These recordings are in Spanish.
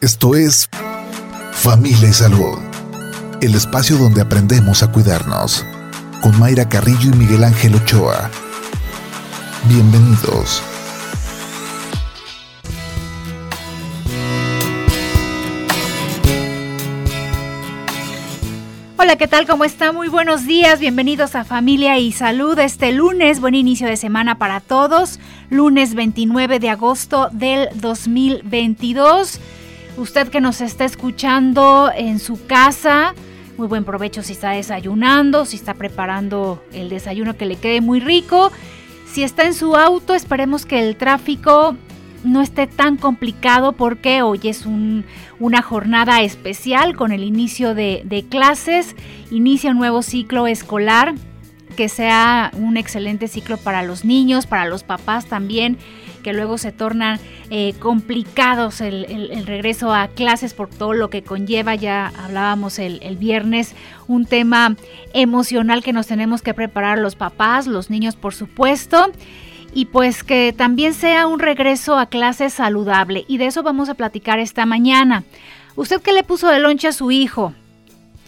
Esto es Familia y Salud, el espacio donde aprendemos a cuidarnos, con Mayra Carrillo y Miguel Ángel Ochoa. Bienvenidos. Hola, ¿qué tal? ¿Cómo está? Muy buenos días. Bienvenidos a Familia y Salud este lunes. Buen inicio de semana para todos. Lunes 29 de agosto del 2022. Usted que nos está escuchando en su casa, muy buen provecho si está desayunando, si está preparando el desayuno que le quede muy rico. Si está en su auto, esperemos que el tráfico no esté tan complicado porque hoy es una jornada especial con el inicio de, clases, inicia un nuevo ciclo escolar, que sea un excelente ciclo para los niños, para los papás también que luego se tornan eh, complicados el, regreso a clases por todo lo que conlleva. Ya hablábamos el, viernes, un tema emocional que nos tenemos que preparar los papás, los niños por supuesto y pues que también sea un regreso a clases saludable. Y de eso vamos a platicar esta mañana. ¿Usted qué le puso de lonche a su hijo?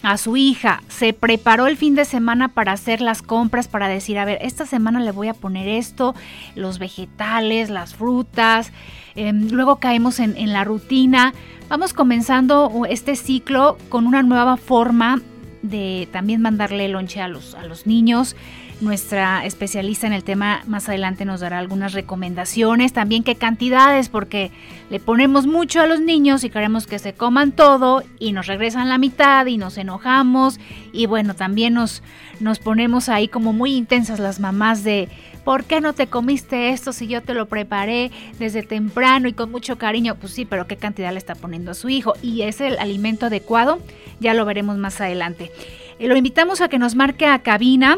A su hija, se preparó el fin de semana para hacer las compras, para decir, a ver, esta semana le voy a poner esto, los vegetales, las frutas, em, luego caemos en, en la rutina. Vamos comenzando este ciclo con una nueva forma de también mandarle lonche a los, a los niños. Nuestra especialista en el tema más adelante nos dará algunas recomendaciones, también qué cantidades, porque le ponemos mucho a los niños y queremos que se coman todo y nos regresan la mitad y nos enojamos y bueno, también nos, nos ponemos ahí como muy intensas las mamás de ¿por qué no te comiste esto si yo te lo preparé desde temprano y con mucho cariño? Pues sí, pero ¿qué cantidad le está poniendo a su hijo? ¿Y es el alimento adecuado? Ya lo veremos más adelante. Eh, lo invitamos a que nos marque a cabina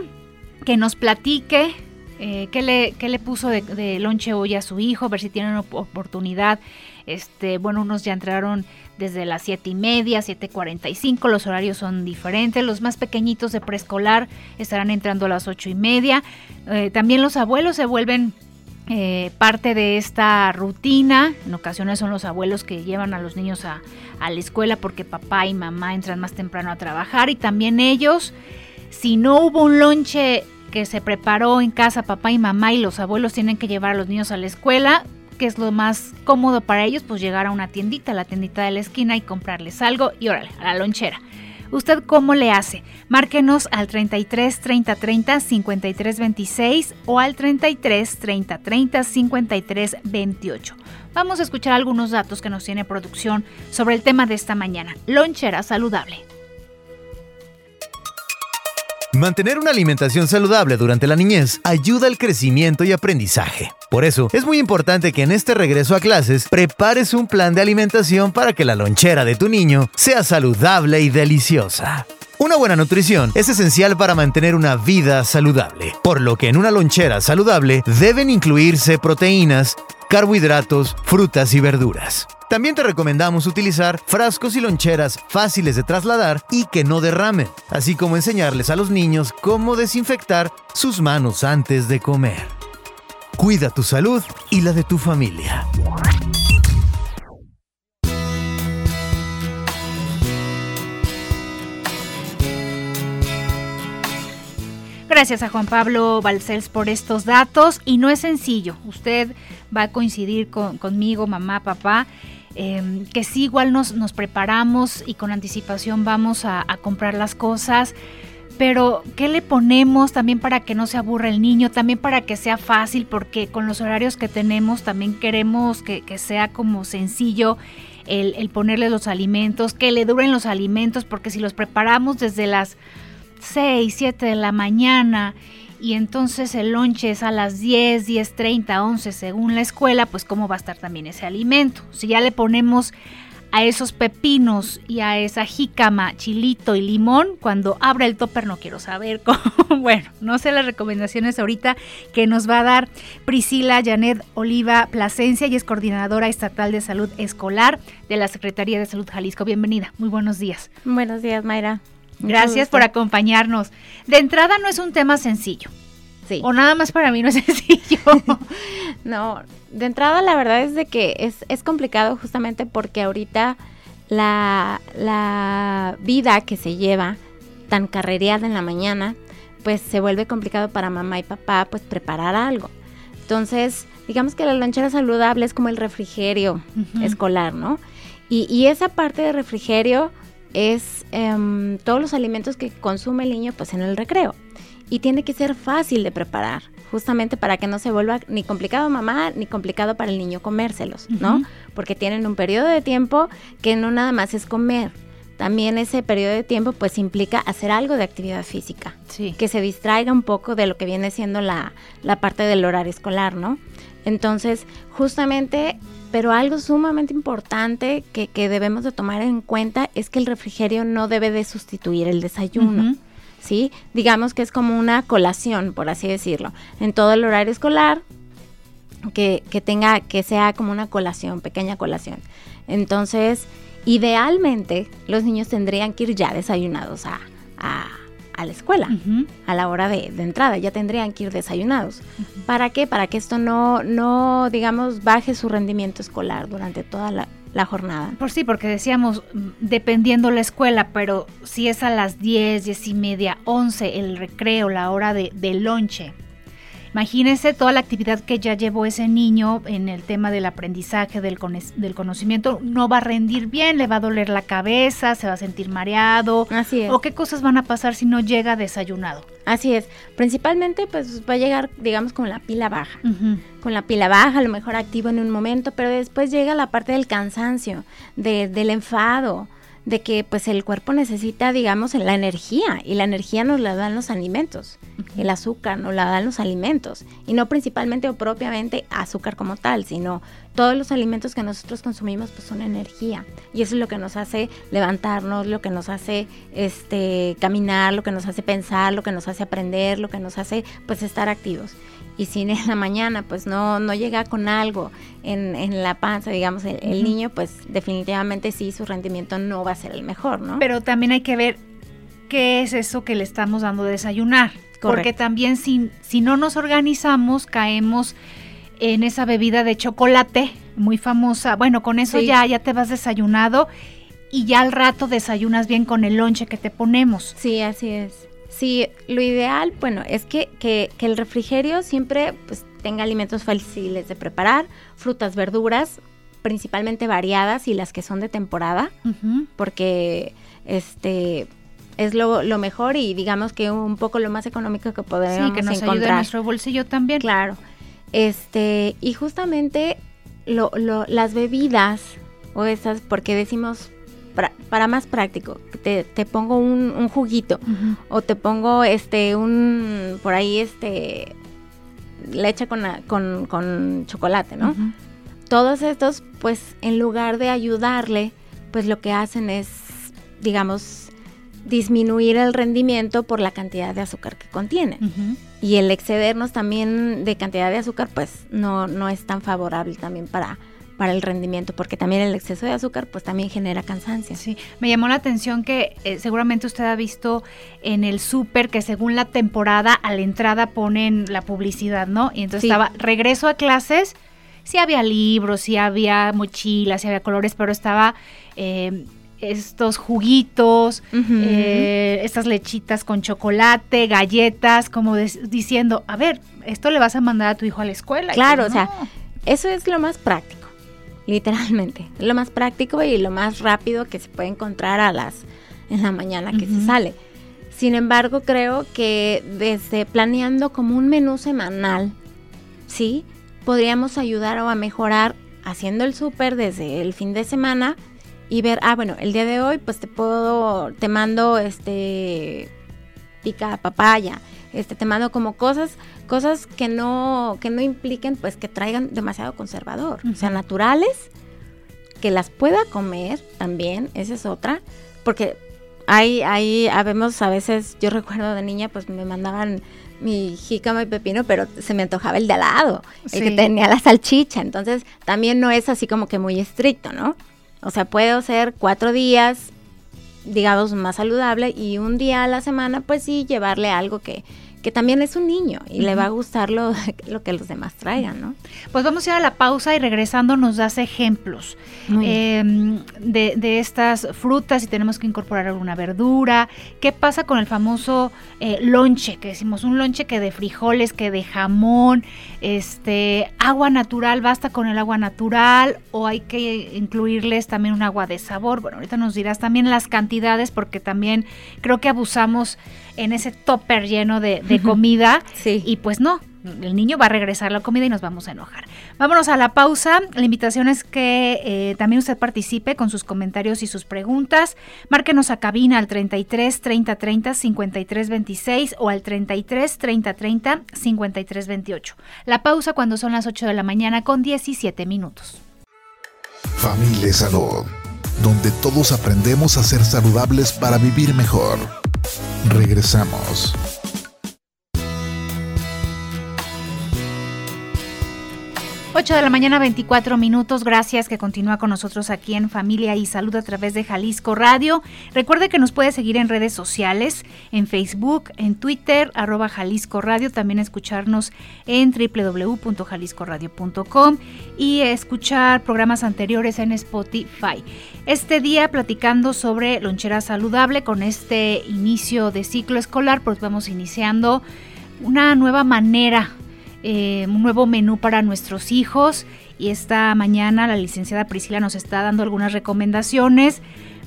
que nos platique eh, qué, le, qué, le, puso de, lonche hoy a su hijo, ver si tienen oportunidad. Este, bueno, unos ya entraron desde las siete y media, 7.45, los horarios son diferentes. Los más pequeñitos de preescolar estarán entrando a las ocho y media. Eh, también los abuelos se vuelven eh, parte de esta rutina. En ocasiones son los abuelos que llevan a los niños a la escuela porque papá y mamá entran más temprano a trabajar y también ellos. Si no hubo un lonche que se preparó en casa papá y mamá y los abuelos tienen que llevar a los niños a la escuela, que es lo más cómodo para ellos, pues llegar a una tiendita, la tiendita de la esquina y comprarles algo y órale, a la lonchera. ¿Usted cómo le hace? Márquenos al 33 30 30 53 26 o al 33 30 30 53 28. Vamos a escuchar algunos datos que nos tiene producción sobre el tema de esta mañana, lonchera saludable. Mantener una alimentación saludable durante la niñez ayuda al crecimiento y aprendizaje. Por eso, es muy importante que en este regreso a clases prepares un plan de alimentación para que la lonchera de tu niño sea saludable y deliciosa. Una buena nutrición es esencial para mantener una vida saludable, por lo que en una lonchera saludable deben incluirse proteínas, carbohidratos, frutas y verduras. También te recomendamos utilizar frascos y loncheras fáciles de trasladar y que no derramen, así como enseñarles a los niños cómo desinfectar sus manos antes de comer. Cuida tu salud y la de tu familia. Gracias a Juan Pablo Balcells por estos datos y no es sencillo. Usted va a coincidir conmigo, mamá, papá, em, que sí igual nos, nos, preparamos y con anticipación vamos a, comprar las cosas. Pero, ¿qué le ponemos también para que no se aburra el niño? También para que sea fácil, porque con los horarios que tenemos también queremos que, sea como sencillo el, el ponerle los alimentos, que le duren los alimentos, porque si los preparamos desde las 6, 7 de la mañana y entonces el lonche es a las 10, 10, 30, 11 según la escuela, pues cómo va a estar también ese alimento. Si ya le ponemos a esos pepinos y a esa jícama, chilito y limón, cuando abra el topper no quiero saber cómo. Bueno, no sé las recomendaciones ahorita que nos va a dar Priscila Janet Oliva Plasencia y es coordinadora estatal de salud escolar de la Secretaría de Salud Jalisco. Bienvenida, muy buenos días. Buenos días, Mayra. Gracias por acompañarnos. De entrada no es un tema sencillo. Sí. O nada más para mí no es sencillo. No, de entrada la verdad es de que es, es complicado justamente porque ahorita la, la vida que se lleva tan carrereada en la mañana, pues se vuelve complicado para mamá y papá pues preparar algo. Entonces, digamos que la lonchera saludable es como el refrigerio escolar, ¿no? Y, y, esa parte de refrigerio es em, todos los alimentos que consume el niño pues en el recreo. Y tiene que ser fácil de preparar, justamente para que no se vuelva ni complicado mamá ni complicado para el niño comérselos, ¿no? Porque tienen un periodo de tiempo que no nada más es comer, también ese periodo de tiempo pues implica hacer algo de actividad física, que se distraiga un poco de lo que viene siendo la, parte del horario escolar, ¿no? Entonces, justamente, pero algo sumamente importante que, debemos de tomar en cuenta es que el refrigerio no debe de sustituir el desayuno. ¿Sí? Digamos que es como una colación, por así decirlo. En todo el horario escolar, que, que tenga, que sea como una colación, pequeña colación. Entonces, Idealmente, los niños tendrían que ir ya desayunados a, la escuela, a la hora de, entrada, ya tendrían que ir desayunados. ¿Para qué? Para que esto no, no, digamos, baje su rendimiento escolar durante toda la, jornada. Por sí, porque decíamos, dependiendo la escuela, pero si es a las 10, 10 y media, 11, el recreo, la hora de, de lonche, Imagínense toda la actividad que ya llevó ese niño en el tema del aprendizaje, del, del conocimiento, no va a rendir bien, le va a doler la cabeza, se va a sentir mareado. Así es. O qué cosas van a pasar si no llega desayunado. Así es. Principalmente, pues va a llegar, digamos, con la pila baja. Con la pila baja, a lo mejor activo en un momento, pero después llega la parte del cansancio, del enfado de que pues el cuerpo necesita, digamos, la energía y la energía nos la dan los alimentos. El azúcar nos la dan los alimentos y no principalmente o propiamente azúcar como tal, sino todos los alimentos que nosotros consumimos pues son energía y eso es lo que nos hace levantarnos, lo que nos hace este caminar, lo que nos hace pensar, lo que nos hace aprender, lo que nos hace pues estar activos y si en la mañana pues no, no llega con algo en, en la panza, digamos, el, niño, pues definitivamente sí, su rendimiento no va a ser el mejor, ¿no? Pero también hay que ver qué es eso que le estamos dando de desayunar. Porque también si, si no nos organizamos, caemos en esa bebida de chocolate muy famosa. Bueno, con eso ya, ya te vas desayunado y ya al rato desayunas bien con el lonche que te ponemos. Sí, así es. Sí, lo ideal, bueno, es que, que, el refrigerio siempre pues, tenga alimentos fáciles de preparar, frutas, verduras, principalmente variadas y las que son de temporada, porque este es lo, lo, mejor y digamos que un poco lo más económico que podemos sí, que nos encontrar. nuestro bolsillo también. Claro. Este, y justamente lo, lo, las bebidas o esas, porque decimos para, más práctico, te, pongo un, juguito o te pongo este un por ahí este leche con, con, con chocolate, ¿no? Todos estos, pues en lugar de ayudarle, pues lo que hacen es, digamos, disminuir el rendimiento por la cantidad de azúcar que contiene. Y el excedernos también de cantidad de azúcar, pues no, no es tan favorable también para, para el rendimiento, porque también el exceso de azúcar pues también genera cansancio. Sí, me llamó la atención que eh, seguramente usted ha visto en el súper que según la temporada a la entrada ponen la publicidad, ¿no? Y entonces estaba regreso a clases, sí había libros, sí había mochilas, sí había colores, pero estaba... Eh, estos juguitos, eh, estas lechitas con chocolate, galletas, como diciendo, a ver, esto le vas a mandar a tu hijo a la escuela. Claro, o sea, eso es lo más práctico literalmente. Lo más práctico y lo más rápido que se puede encontrar a las en la mañana que se sale. Sin embargo, creo que desde planeando como un menú semanal, ¿sí? Podríamos ayudar o a mejorar haciendo el súper desde el fin de semana y ver, ah, bueno, el día de hoy pues te puedo, te mando este pica papaya, este te mando como cosas cosas que no que no impliquen pues que traigan demasiado conservador, o sea, naturales que las pueda comer también, esa es otra, porque hay hay habemos a veces yo recuerdo de niña pues me mandaban mi jícama y pepino, pero se me antojaba el de al lado, el que tenía la salchicha. Entonces, también no es así como que muy estricto, ¿no? O sea, puedo ser cuatro días digamos, más saludable y un día a la semana, pues sí, llevarle algo que, que también es un niño y le va a gustar lo, lo, que los demás traigan, ¿no? Pues vamos a ir a la pausa y regresando nos das ejemplos em, de, de, estas frutas, si tenemos que incorporar alguna verdura, qué pasa con el famoso eh, lonche, que decimos un lonche que de frijoles, que de jamón, este, agua natural, basta con el agua natural o hay que incluirles también un agua de sabor. Bueno, ahorita nos dirás también las cantidades porque también creo que abusamos en ese topper lleno de, comida y pues no, el niño va a regresar la comida y nos vamos a enojar. Vámonos a la pausa. La invitación es que eh, también usted participe con sus comentarios y sus preguntas. Márquenos a cabina al 33 30 30 53 26 o al 33 30 30 53 28. La pausa cuando son las 8 de la mañana con 17 minutos. Familia Salud, donde todos aprendemos a ser saludables para vivir mejor. Regresamos. 8 de la mañana 24 minutos. Gracias que continúa con nosotros aquí en Familia y Salud a través de Jalisco Radio. Recuerde que nos puede seguir en redes sociales, en Facebook, en Twitter, arroba Jalisco Radio, también escucharnos en www.jaliscoradio.com y escuchar programas anteriores en Spotify. Este día platicando sobre lonchera saludable con este inicio de ciclo escolar, pues vamos iniciando una nueva manera eh, un nuevo menú para nuestros hijos y esta mañana la licenciada Priscila nos está dando algunas recomendaciones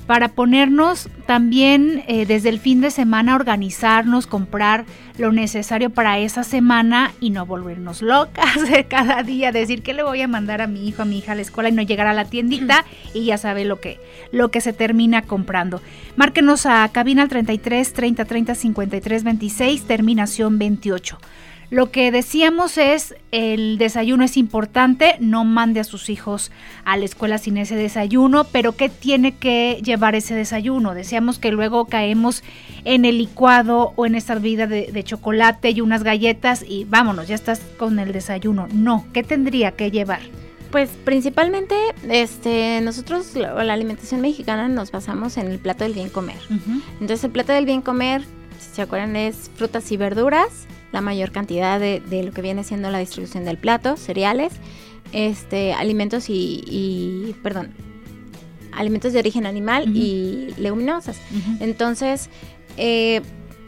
para ponernos también eh, desde el fin de semana organizarnos, comprar lo necesario para esa semana y no volvernos locas cada día, decir que le voy a mandar a mi hijo, a mi hija a la escuela y no llegar a la tiendita y ya sabe lo que, lo que se termina comprando. Márquenos a cabina al 33 30 30 53 26, terminación 28. Lo que decíamos es, el desayuno es importante, no mande a sus hijos a la escuela sin ese desayuno, pero ¿qué tiene que llevar ese desayuno? Decíamos que luego caemos en el licuado o en esta bebida de, chocolate y unas galletas y vámonos, ya estás con el desayuno. No, ¿qué tendría que llevar? Pues principalmente, este, nosotros la, la, alimentación mexicana nos basamos en el plato del bien comer. Entonces el plato del bien comer, si se acuerdan, es frutas y verduras, la mayor cantidad de, lo que viene siendo la distribución del plato, cereales, este, alimentos y, perdón, alimentos de origen animal y leguminosas. Entonces, eh,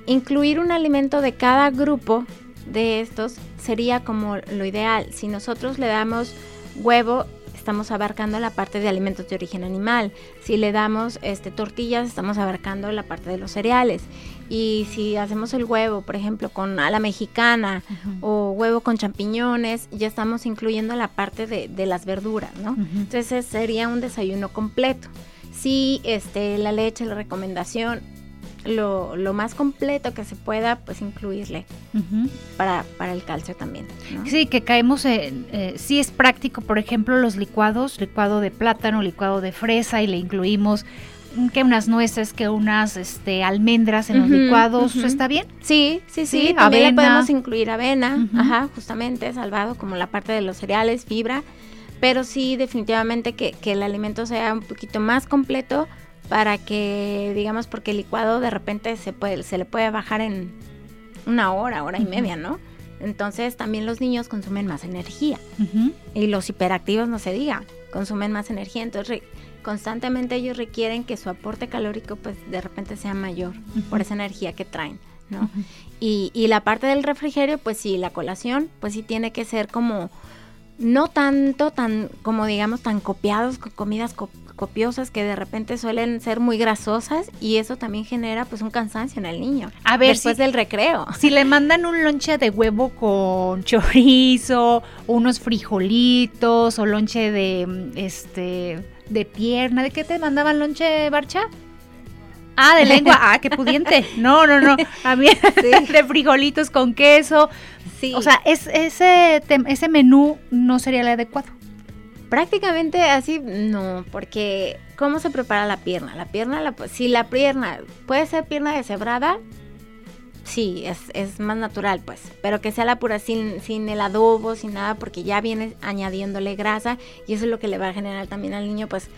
incluir un alimento de cada grupo de estos sería como lo ideal. Si nosotros le damos huevo, estamos abarcando la parte de alimentos de origen animal. Si le damos este, tortillas, estamos abarcando la parte de los cereales. Y si hacemos el huevo, por ejemplo, con a la mexicana o huevo con champiñones, ya estamos incluyendo la parte de, las verduras, ¿no? Entonces sería un desayuno completo. Si este, la leche, la recomendación, lo, más completo que se pueda, pues incluirle para, para, el calcio también. Sí, que caemos en, eh, sí es práctico, por ejemplo, los licuados, licuado de plátano, licuado de fresa y le incluimos que unas nueces, que unas este, almendras en los licuados, ¿está bien? Sí, sí, sí, sí también le podemos incluir avena, ajá, justamente, salvado como la parte de los cereales, fibra, pero sí definitivamente que, que el alimento sea un poquito más completo para que, digamos, porque el licuado de repente se, puede, se le puede bajar en una hora, hora y media, ¿no? Entonces también los niños consumen más energía. Y los hiperactivos no se diga, consumen más energía, entonces constantemente ellos requieren que su aporte calórico pues de repente sea mayor por esa energía que traen, ¿no? y, y, la parte del refrigerio, pues sí, la colación, pues sí tiene que ser como, no tanto, tan, como digamos, tan copiados con comidas copiosas que de repente suelen ser muy grasosas y eso también genera pues un cansancio en el niño. A ver, después del recreo. Si le mandan un lonche de huevo con chorizo, unos frijolitos o lonche de este de pierna. ¿De qué te mandaban lonche, Barcha? Ah, de lengua. Ah, qué pudiente. No, no, no. A mí de frijolitos con queso. Sí. O sea, es, ese, ese menú no sería el adecuado. Prácticamente así, no, porque ¿cómo se prepara la pierna? La pierna, la, si la pierna puede ser pierna deshebrada, sí, es, es, más natural, pues. Pero que sea la pura sin, sin el adobo, sin nada, porque ya viene añadiéndole grasa y eso es lo que le va a generar también al niño, pues,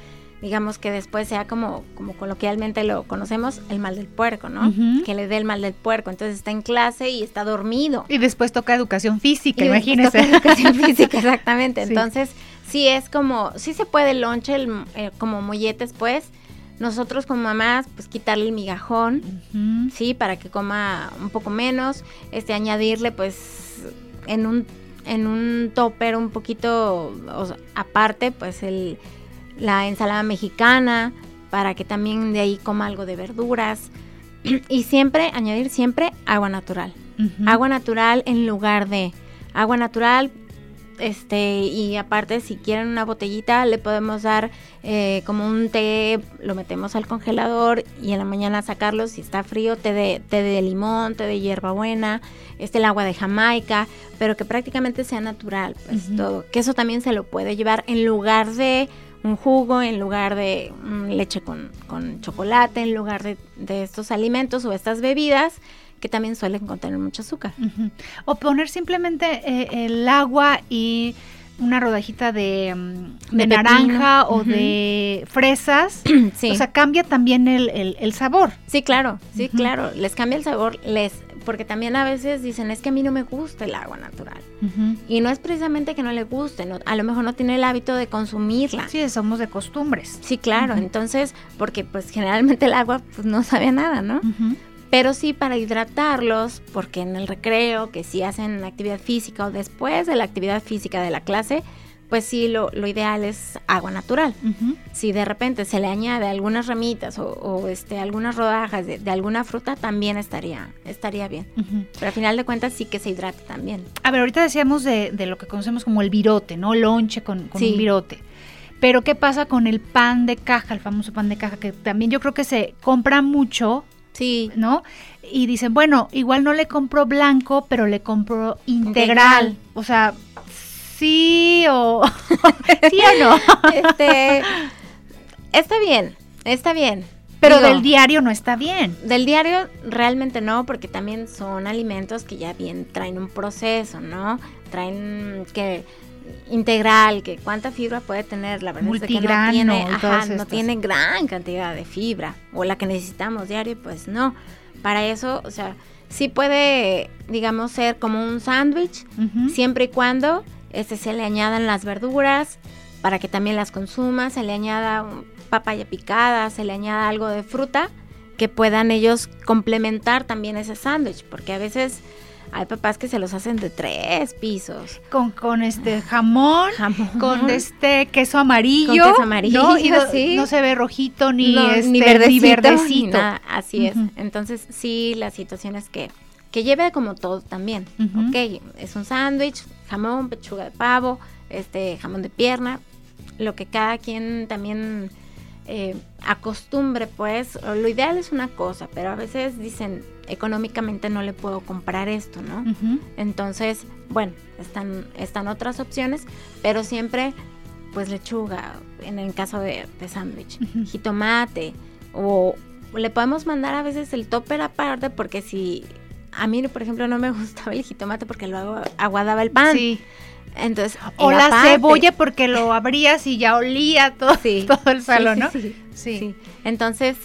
digamos que después sea como, como coloquialmente lo conocemos, el mal del puerco, ¿no? Que le dé el mal del puerco. Entonces está en clase y está dormido. Y después toca educación física, Y imagínese. toca educación física, exactamente. Sí. Entonces, sí es como, sí se puede el lonche, el, eh, como molletes, pues. Nosotros como mamás, pues quitarle el migajón, sí, para que coma un poco menos, este, añadirle, pues, en un, en un topper un poquito o sea, aparte, pues, el, la ensalada mexicana, para que también de ahí coma algo de verduras. Y siempre, añadir siempre agua natural. Agua natural en lugar de agua natural este y aparte si quieren una botellita le podemos dar eh, como un té lo metemos al congelador y en la mañana sacarlo. Si está frío té de té de limón té de hierbabuena este el agua de Jamaica pero que prácticamente sea natural pues todo. Que eso también se lo puede llevar en lugar de un jugo en lugar de mm, leche con, con chocolate en lugar de, de estos alimentos o estas bebidas que también suelen contener mucho azúcar. O poner simplemente eh, el agua y una rodajita de, mm, de naranja o de fresas. Sí, O sea, cambia también el, el- el sabor. sí, claro, sí, claro, les cambia el sabor, les, porque también a veces dicen, es que a mí no me gusta el agua natural. Y no es precisamente que no le guste, no- a lo mejor no tiene el hábito de consumirla. Sí, somos de costumbres. Sí, claro, entonces, porque pues generalmente el agua pues no sabe a nada, ¿no? Pero sí para hidratarlos, porque en el recreo, que si hacen actividad física o después de la actividad física de la clase, pues sí, lo, lo ideal es agua natural. Si de repente se le añade algunas ramitas o, o, este, algunas rodajas de, de alguna fruta, también estaría, estaría bien. Pero al final de cuentas sí que se hidrate también. A ver, ahorita decíamos de, de lo que conocemos como el virote, ¿no? Lonche con, con Sí. un virote. Pero ¿qué pasa con el pan de caja, el famoso pan de caja, que también yo creo que se compra mucho, Sí, ¿no? Y dicen, bueno, igual no le compro blanco, pero le compro integral. Integral. O sea, sí o sí o no. este, está bien, está bien. Pero Digo, del diario no está bien. Del diario realmente no, porque también son alimentos que ya bien traen un proceso, ¿no? Traen que integral, que cuánta fibra puede tener, la verdad es que no tiene, ajá, no tiene gran cantidad de fibra, o la que necesitamos diario, pues no. Para eso, o sea, sí puede, digamos, ser como un sándwich, siempre y cuando este se le añadan las verduras para que también las consuma, se le añada papaya picada, se le añada algo de fruta que puedan ellos complementar también ese sándwich, porque a veces hay papás que se los hacen de tres pisos. Con, con este jamón, Jamón. con este queso amarillo. Con queso amarillo, ¿no? Y no, sí. no se ve rojito ni, No, este, ni verdecito, ni verdecito. ni nada, así es. Entonces, sí, la situación es que, que lleve como todo también. Ok, es un sándwich, jamón, pechuga de pavo, este, jamón de pierna, lo que cada quien también eh, acostumbre, pues, lo ideal es una cosa, pero a veces dicen, económicamente no le puedo comprar esto, ¿no? Entonces, bueno, están, están otras opciones, pero siempre, pues lechuga, en el caso de, de sándwich, jitomate, o le podemos mandar a veces el topper aparte, porque si a mí, por ejemplo, no me gustaba el jitomate porque lo agu- aguadaba el pan. Sí. Entonces, O la cebolla porque lo abrías y ya olía todo, Sí, todo el salón, sí, ¿no? sí. Sí. Sí. Entonces,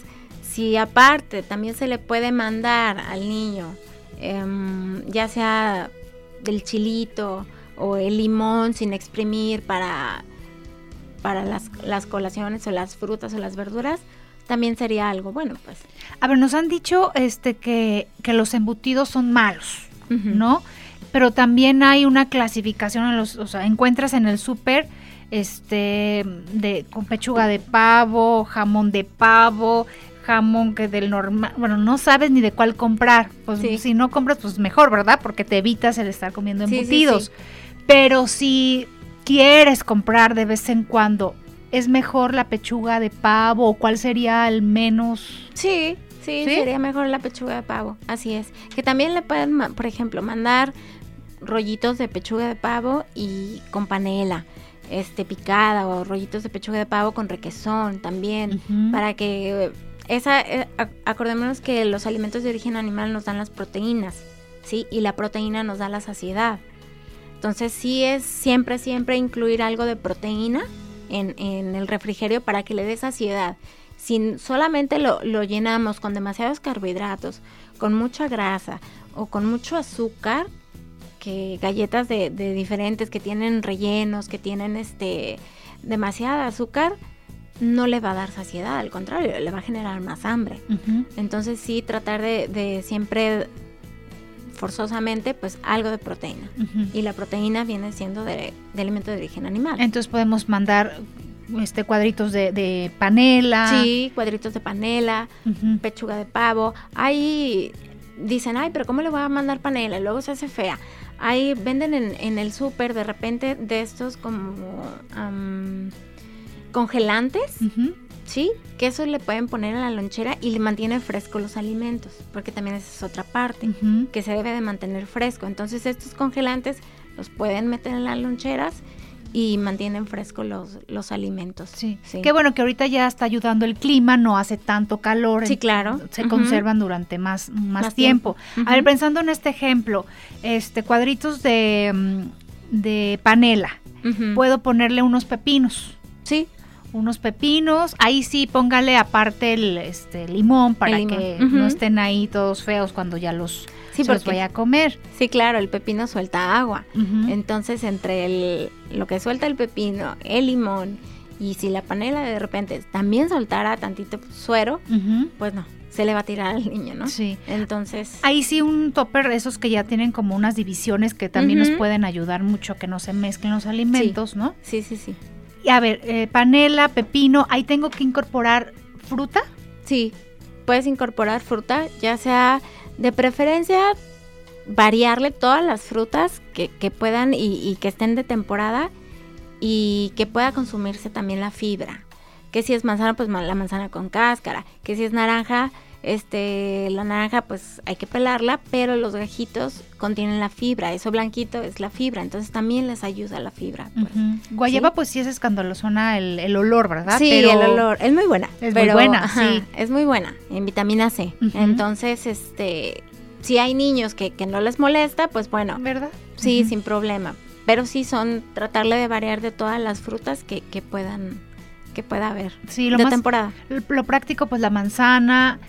si aparte también se le puede mandar al niño, em, ya sea del chilito o el limón sin exprimir para, para las, las colaciones o las frutas o las verduras, también sería algo bueno, pues. A ver, nos han dicho este que, que los embutidos son malos. ¿no? Pero también hay una clasificación en los, o sea, encuentras en el súper este de con pechuga de pavo, jamón de pavo, jamón que del normal, bueno, no sabes ni de cuál comprar. Pues Sí. si no compras pues mejor, ¿verdad? Porque te evitas el estar comiendo sí, embutidos. sí. Pero si quieres comprar de vez en cuando, ¿es mejor la pechuga de pavo o cuál sería el menos Sí, sí, ¿Sí? sería mejor la pechuga de pavo, así es. Que también le pueden, por ejemplo, mandar rollitos de pechuga de pavo y con panela, este picada o rollitos de pechuga de pavo con requesón también, para que eh, esa eh, ac- acordémonos que los alimentos de origen animal nos dan las proteínas, ¿sí? Y la proteína nos da la saciedad. Entonces sí es siempre siempre incluir algo de proteína en, en el refrigerio para que le dé saciedad. Si solamente lo, lo llenamos con demasiados carbohidratos, con mucha grasa o con mucho azúcar, que galletas de, de diferentes que tienen rellenos, que tienen este demasiada azúcar, no le va a dar saciedad, al contrario, le va a generar más hambre. Entonces sí, tratar de, de siempre forzosamente, pues algo de proteína. Y la proteína viene siendo de, de alimento de origen animal. Entonces podemos mandar este cuadritos de, de panela. Sí, cuadritos de panela, pechuga de pavo. Ahí dicen, ay, pero ¿cómo le voy a mandar panela? Y luego se hace fea. Ahí venden en, en el súper de repente de estos como am, congelantes. ¿Sí? Que eso le pueden poner a la lonchera y le mantiene fresco los alimentos, porque también esa es otra parte, que se debe de mantener fresco. Entonces estos congelantes los pueden meter en las loncheras y mantienen frescos los, los alimentos. Sí. Sí. Qué bueno que ahorita ya está ayudando el clima, no hace tanto calor. Sí, en- claro. Se conservan durante más, más, Más tiempo. tiempo. A ver, pensando en este ejemplo, este cuadritos de, mm, de panela. Puedo ponerle unos pepinos. Sí, Unos pepinos, ahí sí póngale aparte el este limón para El limón, que no estén ahí todos feos cuando ya los, sí, los a comer. Sí, claro, el pepino suelta agua. Entonces, entre el, lo que suelta el pepino, el limón, y si la panela de repente también soltara tantito suero, pues no, se le va a tirar al niño, ¿no? Sí. Entonces, Ahí sí un topper, esos que ya tienen como unas divisiones que también nos pueden ayudar mucho a que no se mezclen los alimentos, ¿no? sí, sí, sí. A ver, eh, panela, pepino, ahí tengo que incorporar fruta. Sí, puedes incorporar fruta, ya sea de preferencia variarle todas las frutas que, que puedan y, y que estén de temporada y que pueda consumirse también la fibra. Que si es manzana, pues la manzana con cáscara. Que si es naranja, este, la naranja pues hay que pelarla, pero los gajitos contienen la fibra. Eso blanquito es la fibra, entonces también les ayuda la fibra. pues. Guayaba, Sí. pues sí es escandalosona el, el olor, ¿verdad? Sí, Pero- el olor. Es muy buena. Es muy buena, ajá, sí. Es muy buena en vitamina C. Entonces, este, si hay niños que, que no les molesta, pues bueno, ¿Verdad? sí, sin problema. Pero sí son tratarle de variar de todas las frutas que, que puedan, que pueda haber. Sí, lo de más temporada. lo práctico, pues la manzana,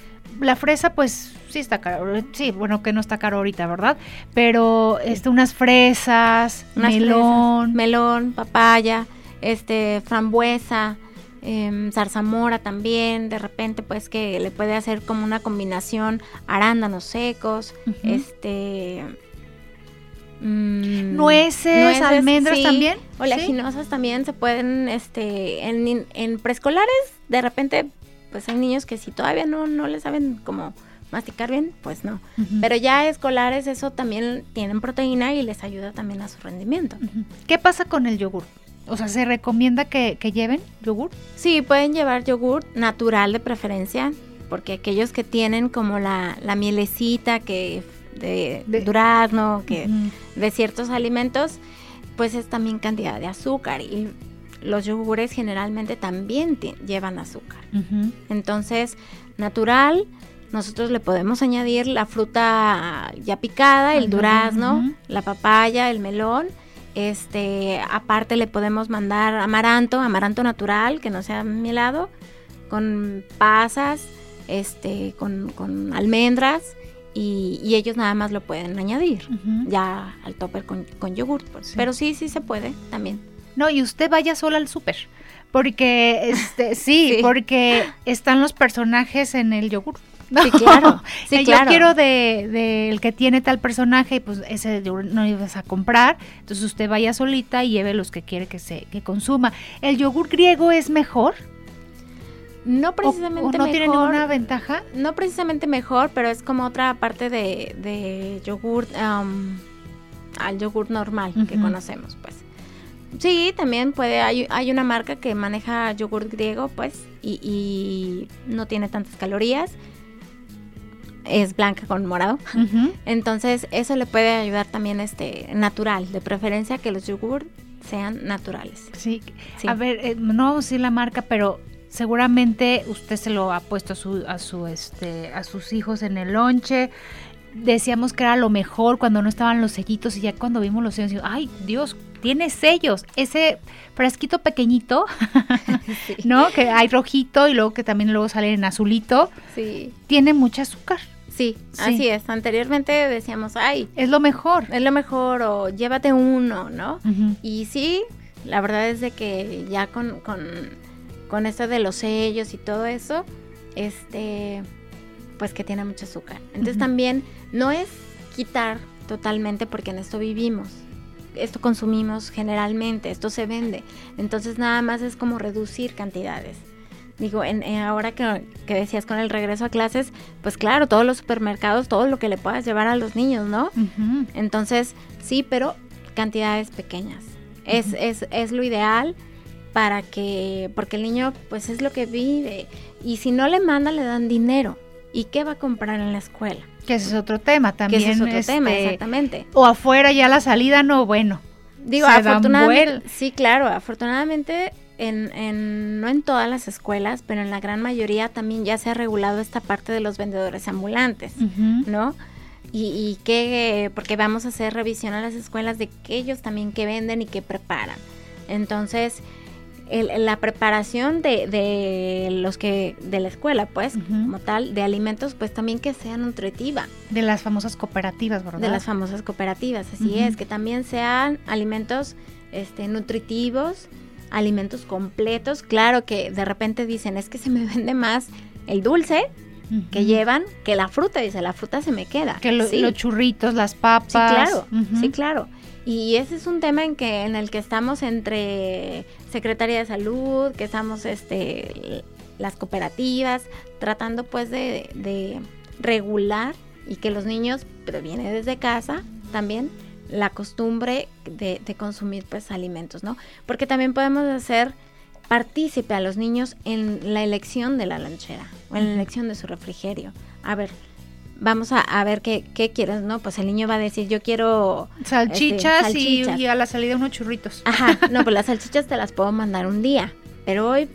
la fresa, pues sí está caro. Sí, bueno, que no está caro ahorita, ¿verdad? Pero este, unas fresas, Unas melón. fresas, melón, papaya, este, frambuesa, em, zarzamora también. De repente, pues que le puede hacer como una combinación arándanos secos, este. mm, Nueces, almendras sí, también. ¿Sí? Oleaginosas también se pueden, este, en, en preescolares, de repente, pues hay niños que si todavía no, no le saben como masticar bien, pues no. Pero ya escolares, eso también tienen proteína y les ayuda también a su rendimiento. ¿Qué pasa con el yogur? O sea, ¿se recomienda que, que lleven yogur? Sí, pueden llevar yogur natural de preferencia, porque aquellos que tienen como la, la mielecita que de, De- durazno, que de ciertos alimentos, pues es también cantidad de azúcar y los yogures generalmente también llevan azúcar. Entonces, natural, nosotros le podemos añadir la fruta ya picada, el durazno, la papaya, el melón. Este, aparte le podemos mandar amaranto, amaranto natural, que no sea mielado, con pasas, este, con, con almendras, y, y ellos nada más lo pueden añadir ya al topper con, con yogur. pues. Sí. Pero sí, sí se puede también. No, y usted vaya sola al súper. Porque, este, sí, Sí. porque están los personajes en el yogur. Sí, claro. Sí, Eh, claro. Yo quiero de, de el que tiene tal personaje y pues ese yogur no ibas a comprar. Entonces usted vaya solita y lleve los que quiere que se que consuma. ¿El yogur griego es mejor? No ¿O- precisamente ¿O, no tiene ninguna ventaja? No precisamente mejor, pero es como otra parte de, de yogur am, al yogur normal que conocemos, pues. Sí, también puede, hay, hay una marca que maneja yogur griego, pues, y, y no tiene tantas calorías. Es blanca con morado. Entonces, eso le puede ayudar también este natural, de preferencia que los yogur sean naturales. Sí. Sí. A ver, eh, no vamos a decir la marca, pero seguramente usted se lo ha puesto a su, a su, este, a sus hijos en el lonche. Decíamos que era lo mejor cuando no estaban los sellitos y ya cuando vimos los sellos, ay Dios, tiene sellos. Ese frasquito pequeñito, ¿no? Que hay rojito y luego que también luego sale en azulito. Sí. Tiene mucho azúcar. Sí, así es. Anteriormente decíamos, ay, es lo mejor. Es lo mejor o llévate uno, ¿no? Y sí, la verdad es de que ya con, con, con esto de los sellos y todo eso, este, pues que tiene mucho azúcar. Entonces también no es quitar totalmente porque en esto vivimos. Esto consumimos generalmente, esto se vende. Entonces nada más es como reducir cantidades. Digo, en, ahora que, decías con el regreso a clases, pues claro, todos los supermercados, todo lo que le puedas llevar a los niños, ¿no? Entonces, sí, pero cantidades pequeñas. es, es, es lo ideal para que, porque el niño pues es lo que vive y si no le manda le dan dinero. ¿Y qué va a comprar en la escuela? Que ese es otro tema también. Que ese es otro tema, este, exactamente. O afuera ya la salida, no, bueno. Digo, afortunadamente, sí, claro, afortunadamente en, no en todas las escuelas, pero en la gran mayoría también ya se ha regulado esta parte de los vendedores ambulantes, ¿no? Y, y, que, porque vamos a hacer revisión a las escuelas de que ellos también que venden y que preparan. Entonces, la preparación de, de, los que de la escuela, pues, como tal, de alimentos, pues también que sea nutritiva. De las famosas cooperativas, ¿verdad? De las famosas cooperativas, así es, que también sean alimentos este, nutritivos, alimentos completos. Claro que de repente dicen, es que se me vende más el dulce que llevan que la fruta, dice, la fruta se me queda. Que los churritos, las papas. Sí, claro, sí, claro. Y ese es un tema en que en el que estamos entre Secretaría de Salud, que estamos este las cooperativas, tratando pues de, de regular y que los niños, pero viene desde casa también, la costumbre de, de, consumir pues alimentos, ¿no? Porque también podemos hacer partícipe a los niños en la elección de la lanchera o en la elección de su refrigerio. A ver, vamos a, ver qué, qué, quieres, ¿no? Pues el niño va a decir, yo quiero... Salchichas, este, Y, a la salida unos churritos. Ajá, no, pues las salchichas te las puedo mandar un día, pero hoy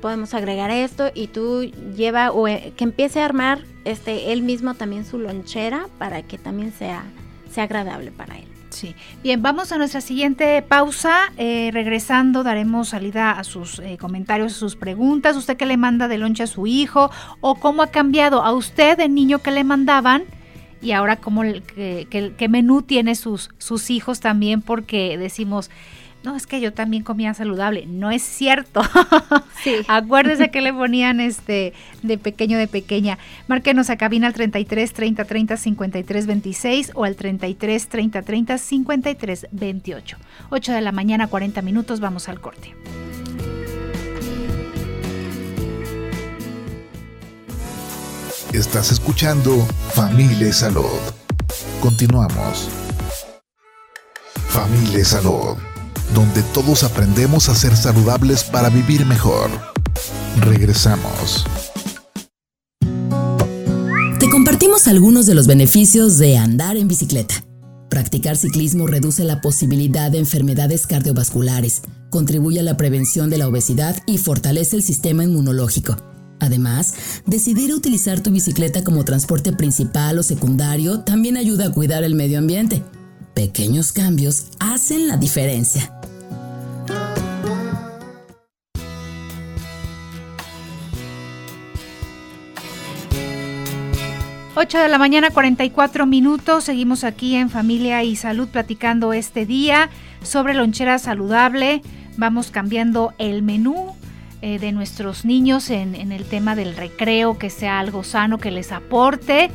podemos agregar esto y tú lleva o eh, que empiece a armar este él mismo también su lonchera para que también sea, sea agradable para él. Sí. Bien, vamos a nuestra siguiente pausa. Eh, regresando, daremos salida a sus eh, comentarios, a sus preguntas. ¿Usted qué le manda de lonche a su hijo? ¿O cómo ha cambiado a usted de niño que le mandaban? Y ahora, ¿cómo, qué, menú tiene sus, sus hijos también? Porque decimos, no, es que yo también comía saludable. No es cierto. Sí. Acuérdese que le ponían este de pequeño de pequeña. Márquenos a cabina al 33 30 30 53 26 o al 33 30 30 53 28. 8 de la mañana, 40 minutos, vamos al corte. Estás escuchando Familia Salud. Continuamos. Familia Salud donde todos aprendemos a ser saludables para vivir mejor. Regresamos. Te compartimos algunos de los beneficios de andar en bicicleta. Practicar ciclismo reduce la posibilidad de enfermedades cardiovasculares, contribuye a la prevención de la obesidad y fortalece el sistema inmunológico. Además, decidir utilizar tu bicicleta como transporte principal o secundario también ayuda a cuidar el medio ambiente. Pequeños cambios hacen la diferencia. 8 de la mañana, 44 minutos. Seguimos aquí en Familia y Salud platicando este día sobre lonchera saludable. Vamos cambiando el menú eh, de nuestros niños en, en, el tema del recreo, que sea algo sano, que les aporte.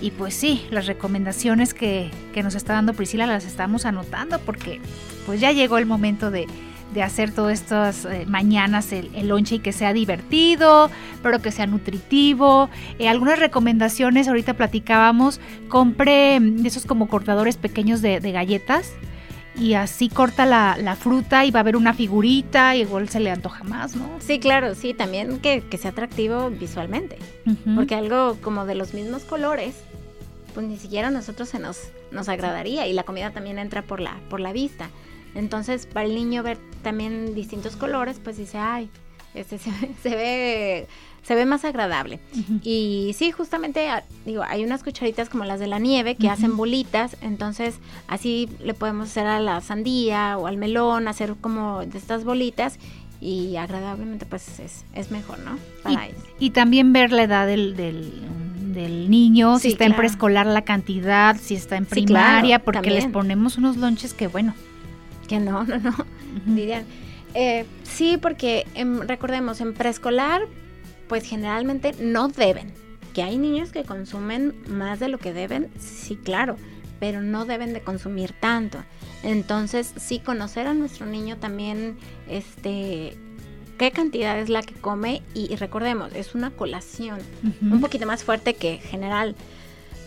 Y pues sí, las recomendaciones que, que nos está dando Priscila las estamos anotando porque pues ya llegó el momento de, de hacer todas estas eh, mañanas el, el, lonche y que sea divertido, pero que sea nutritivo. Eh, algunas recomendaciones, ahorita platicábamos, compre mm, esos como cortadores pequeños de, galletas y así corta la, fruta y va a haber una figurita y igual se le antoja más, ¿no? Sí, claro, sí, también que, sea atractivo visualmente, porque algo como de los mismos colores, pues ni siquiera a nosotros se nos, nos agradaría y la comida también entra por la, por la vista. Entonces, para el niño ver también distintos colores, pues dice, ay, este, se, se ve se ve más agradable. Y sí, justamente, ah, digo, hay unas cucharitas como las de la nieve que hacen bolitas, entonces así le podemos hacer a la sandía o al melón, hacer como de estas bolitas y agradablemente pues es, es mejor, ¿no? y, también ver la edad del, del, niño, si está en preescolar la cantidad, si está en primaria, porque les ponemos unos lonches que bueno. Que no, no, no, dirían. Eh, sí, porque em, recordemos, en preescolar pues generalmente no deben. Que hay niños que consumen más de lo que deben, sí, claro, pero no deben de consumir tanto. Entonces, sí conocer a nuestro niño también, este, qué cantidad es la que come y, recordemos, es una colación, un poquito más fuerte que general,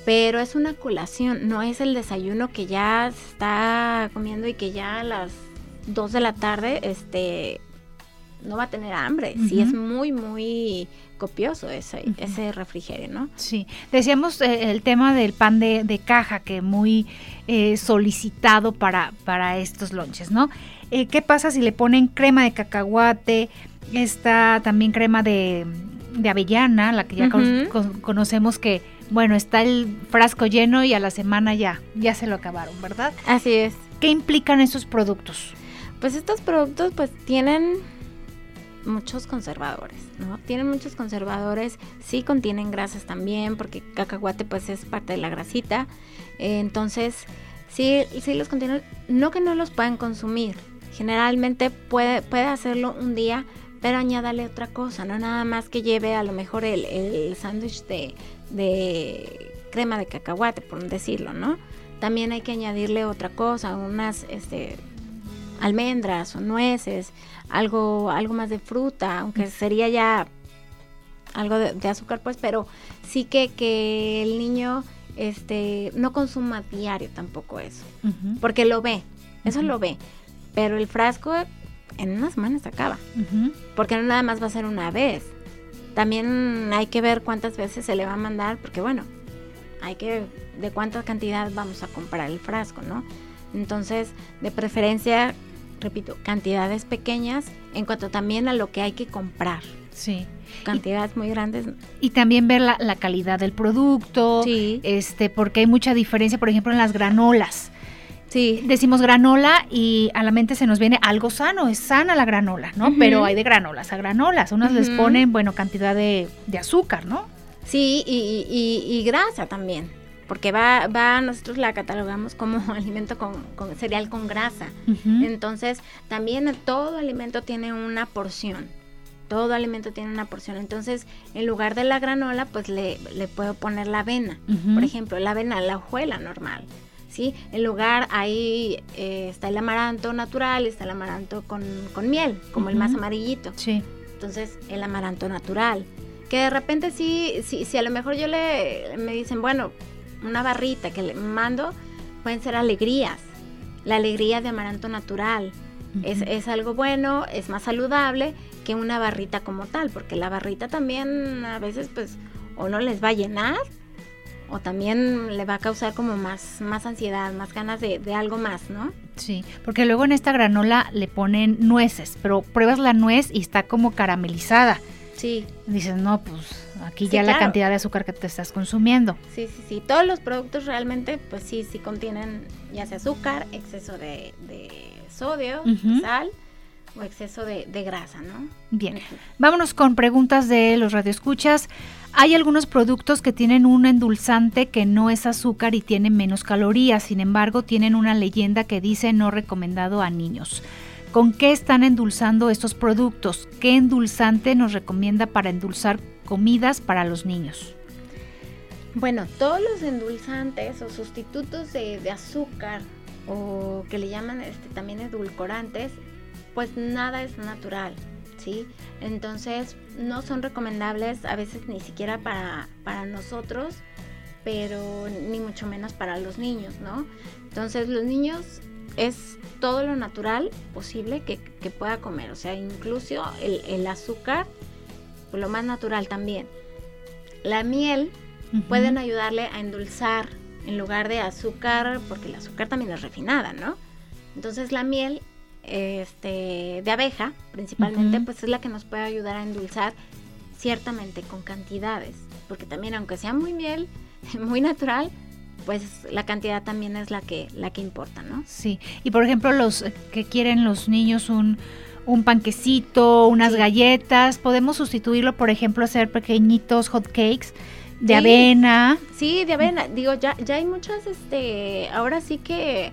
pero es una colación, no es el desayuno que ya está comiendo y que ya a las 2 de la tarde, este, no va a tener hambre. si es muy, muy copioso ese, ese refrigerio, ¿no? Sí. Decíamos eh, el tema del pan de, caja, que muy eh, solicitado para, para estos lonches, ¿no? Eh, ¿Qué pasa si le ponen crema de cacahuate? Está también crema de, avellana, la que ya conocemos que, bueno, está el frasco lleno y a la semana ya, ya se lo acabaron, ¿verdad? Así es. ¿Qué implican esos productos? Pues estos productos pues tienen muchos conservadores, ¿no? Tienen muchos conservadores, sí contienen grasas también, porque cacahuate pues es parte de la grasita, eh, entonces sí, sí los contienen, no que no los puedan consumir, generalmente puede, puede hacerlo un día, pero añádale otra cosa, no nada más que lleve a lo mejor el, el sándwich de, de crema de cacahuate, por decirlo, ¿no? También hay que añadirle otra cosa, unas este, almendras o nueces, algo, algo más de fruta, aunque sería ya algo de, azúcar, pues, pero sí que, que el niño este, no consuma diario tampoco eso, porque lo ve, eso lo ve, pero el frasco en unas semanas se acaba, porque no nada más va a ser una vez, también hay que ver cuántas veces se le va a mandar, porque bueno, hay que, de cuánta cantidad vamos a comprar el frasco, ¿no? Entonces, de preferencia, repito, cantidades pequeñas en cuanto también a lo que hay que comprar. Sí. Cantidades muy grandes. Y también ver la, calidad del producto. Sí. Este, porque hay mucha diferencia, por ejemplo, en las granolas. Sí. Decimos granola y a la mente se nos viene algo sano, es sana la granola, ¿no? Pero hay de granolas a granolas. Unas les ponen, bueno, cantidad de, azúcar, ¿no? Sí, y, y grasa también porque va, va, nosotros la catalogamos como alimento con, cereal con grasa. Entonces, también todo alimento tiene una porción. Todo alimento tiene una porción. Entonces, en lugar de la granola, pues le, le puedo poner la avena. Por ejemplo, la avena, la hojuela normal. ¿Sí? En lugar ahí eh, está el amaranto natural, está el amaranto con, miel, como el más amarillito. Sí. Entonces, el amaranto natural. Que de repente sí, sí, sí, a lo mejor yo le me dicen, bueno, una barrita que le mando, pueden ser alegrías. La alegría de amaranto natural. es, algo bueno, es más saludable que una barrita como tal, porque la barrita también a veces pues o no les va a llenar o también le va a causar como más, más ansiedad, más ganas de, de, algo más, ¿no? Sí, porque luego en esta granola le ponen nueces, pero pruebas la nuez y está como caramelizada. Sí. Dices, no, pues aquí ya la cantidad de azúcar que te estás consumiendo. Sí, sí, sí. Todos los productos realmente, pues sí, sí contienen ya sea azúcar, exceso de, sodio, sal o exceso de, grasa, ¿no? Bien. Vámonos con preguntas de los radioescuchas. Hay algunos productos que tienen un endulzante que no es azúcar y tiene menos calorías, sin embargo tienen una leyenda que dice no recomendado a niños. ¿Con qué están endulzando estos productos? ¿Qué endulzante nos recomienda para endulzar comidas para los niños? Bueno, todos los endulzantes o sustitutos de, azúcar o que le llaman este, también edulcorantes, pues nada es natural, ¿sí? Entonces no son recomendables a veces ni siquiera para, para nosotros, pero ni mucho menos para los niños, ¿no? Entonces los niños es todo lo natural posible que, pueda comer, o sea, incluso el, azúcar, pues lo más natural también. La miel pueden ayudarle a endulzar en lugar de azúcar, porque el azúcar también es refinada, ¿no? Entonces la miel este, de abeja, principalmente, pues es la que nos puede ayudar a endulzar ciertamente con cantidades, porque también aunque sea muy miel, muy natural, pues la cantidad también es la que la que importa, ¿no? Sí. Y por ejemplo, los que quieren los niños un un panquecito, unas galletas, podemos sustituirlo, por ejemplo, hacer pequeñitos hot cakes de avena. Sí, de avena. Digo, ya ya hay muchas este, ahora sí que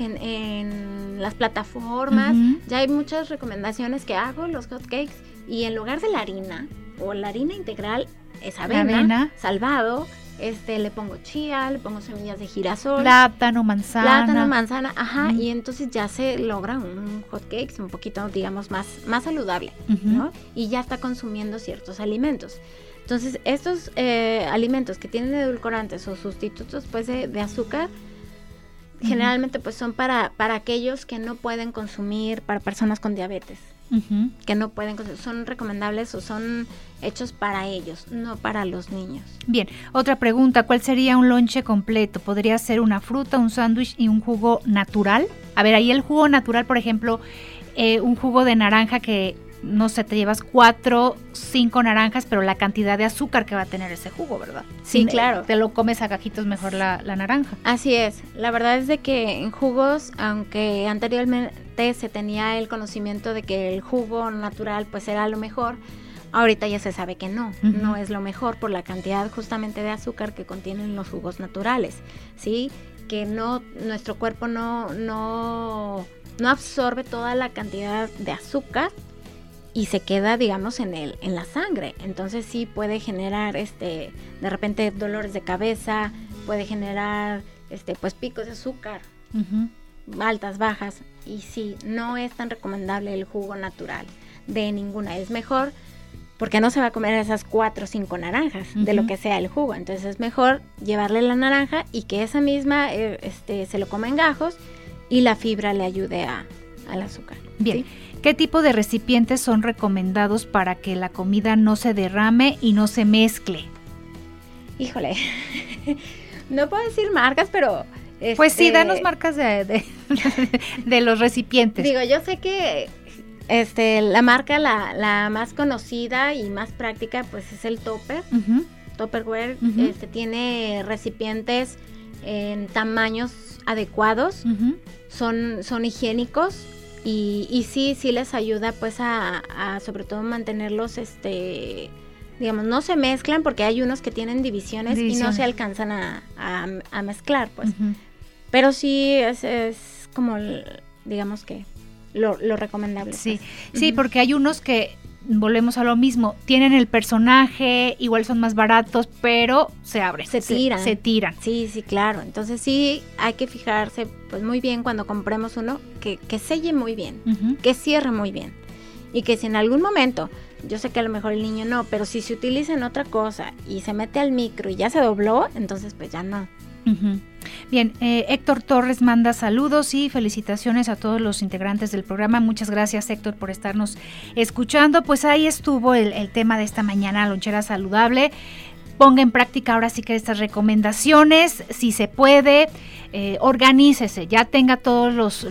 en, las plataformas ya hay muchas recomendaciones que hago los hot cakes y en lugar de la harina o la harina integral es avena, salvado este, le pongo chía, le pongo semillas de girasol. Plátano, manzana. Plátano, manzana, ajá. Y entonces ya se logra un hot cake un poquito, digamos, más, más saludable, ¿no? Y ya está consumiendo ciertos alimentos. Entonces, estos eh, alimentos que tienen edulcorantes o sustitutos pues, de, azúcar, generalmente pues son para, para aquellos que no pueden consumir, para personas con diabetes que no pueden, son recomendables o son hechos para ellos, no para los niños. Bien, otra pregunta, ¿cuál sería un lonche completo? ¿Podría ser una fruta, un sándwich y un jugo natural? A ver, ahí el jugo natural, por ejemplo, eh, un jugo de naranja que no sé, te llevas cuatro, cinco naranjas, pero la cantidad de azúcar que va a tener ese jugo, ¿verdad? Sí, claro. Te lo comes a gajitos mejor la, la, naranja. Así es. La verdad es de que en jugos, aunque anteriormente se tenía el conocimiento de que el jugo natural pues era lo mejor, ahorita ya se sabe que no, no es lo mejor por la cantidad justamente de azúcar que contienen los jugos naturales, ¿sí? Que no, nuestro cuerpo no, no, no absorbe toda la cantidad de azúcar y se queda, digamos, en el, en la sangre. Entonces sí puede generar este, de repente dolores de cabeza, puede generar este, pues picos de azúcar, altas, bajas. Y sí, no es tan recomendable el jugo natural de ninguna. Es mejor porque no se va a comer esas cuatro o cinco naranjas de lo que sea el jugo. Entonces es mejor llevarle la naranja y que esa misma eh, este, se lo coma en gajos y la fibra le ayude a, al azúcar. Bien. ¿Qué tipo de recipientes son recomendados para que la comida no se derrame y no se mezcle? Híjole, no puedo decir marcas, pero... Pues sí, danos este, marcas de, de, los recipientes. Digo, yo sé que este, la marca, la, más conocida y más práctica, pues es el Topper. Topperware este, tiene recipientes en tamaños adecuados, son, son higiénicos y, y sí, sí les ayuda pues a, sobre todo mantenerlos, este, digamos, no se mezclan porque hay unos que tienen divisiones, y no se alcanzan a, a, mezclar, pues. Pero sí es, es como, digamos que lo, lo recomendable. Sí, pues. sí, porque hay unos que volvemos a lo mismo, tienen el personaje, igual son más baratos, pero se abren. Se tiran. Se, tiran. Sí, sí, claro. Entonces sí hay que fijarse pues muy bien cuando compremos uno, que, que selle muy bien, que cierre muy bien. Y que si en algún momento, yo sé que a lo mejor el niño no, pero si se utiliza en otra cosa y se mete al micro y ya se dobló, entonces pues ya no. Bien, eh, Héctor Torres manda saludos y felicitaciones a todos los integrantes del programa. Muchas gracias Héctor por estarnos escuchando. Pues ahí estuvo el, tema de esta mañana, lonchera saludable. Ponga en práctica ahora sí que estas recomendaciones, si se puede, eh, organícese, ya tenga todas los,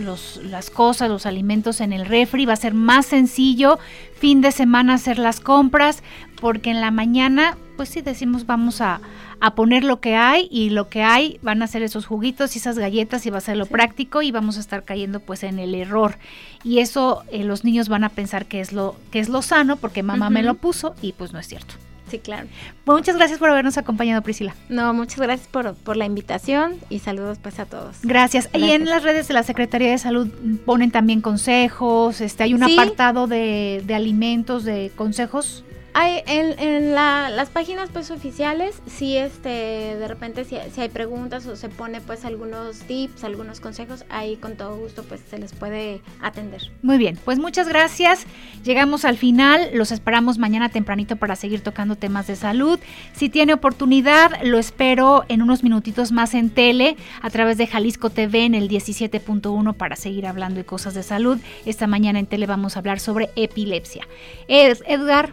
las cosas, los alimentos en el refri, va a ser más sencillo fin de semana hacer las compras, porque en la mañana, pues si decimos vamos a, a poner lo que hay y lo que hay van a ser esos juguitos y esas galletas y va a ser lo práctico y vamos a estar cayendo pues en el error y eso eh, los niños van a pensar que es lo que es lo sano porque mamá me lo puso y pues no es cierto. Sí, claro. muchas gracias por habernos acompañado, Priscila. No, muchas gracias por, por la invitación y saludos pues a todos. Gracias. Y en las redes de la Secretaría de Salud ponen también consejos, este hay un apartado de, de alimentos, de consejos. Hay, en, las páginas pues oficiales, sí, este, de repente si, hay preguntas o se pone pues algunos tips, algunos consejos, ahí con todo gusto pues se les puede atender. Muy bien, pues muchas gracias. Llegamos al final, los esperamos mañana tempranito para seguir tocando temas de salud. Si tiene oportunidad, lo espero en unos minutitos más en tele a través de Jalisco TV en el 17.1 para seguir hablando de cosas de salud. Esta mañana en tele vamos a hablar sobre epilepsia. Edgar,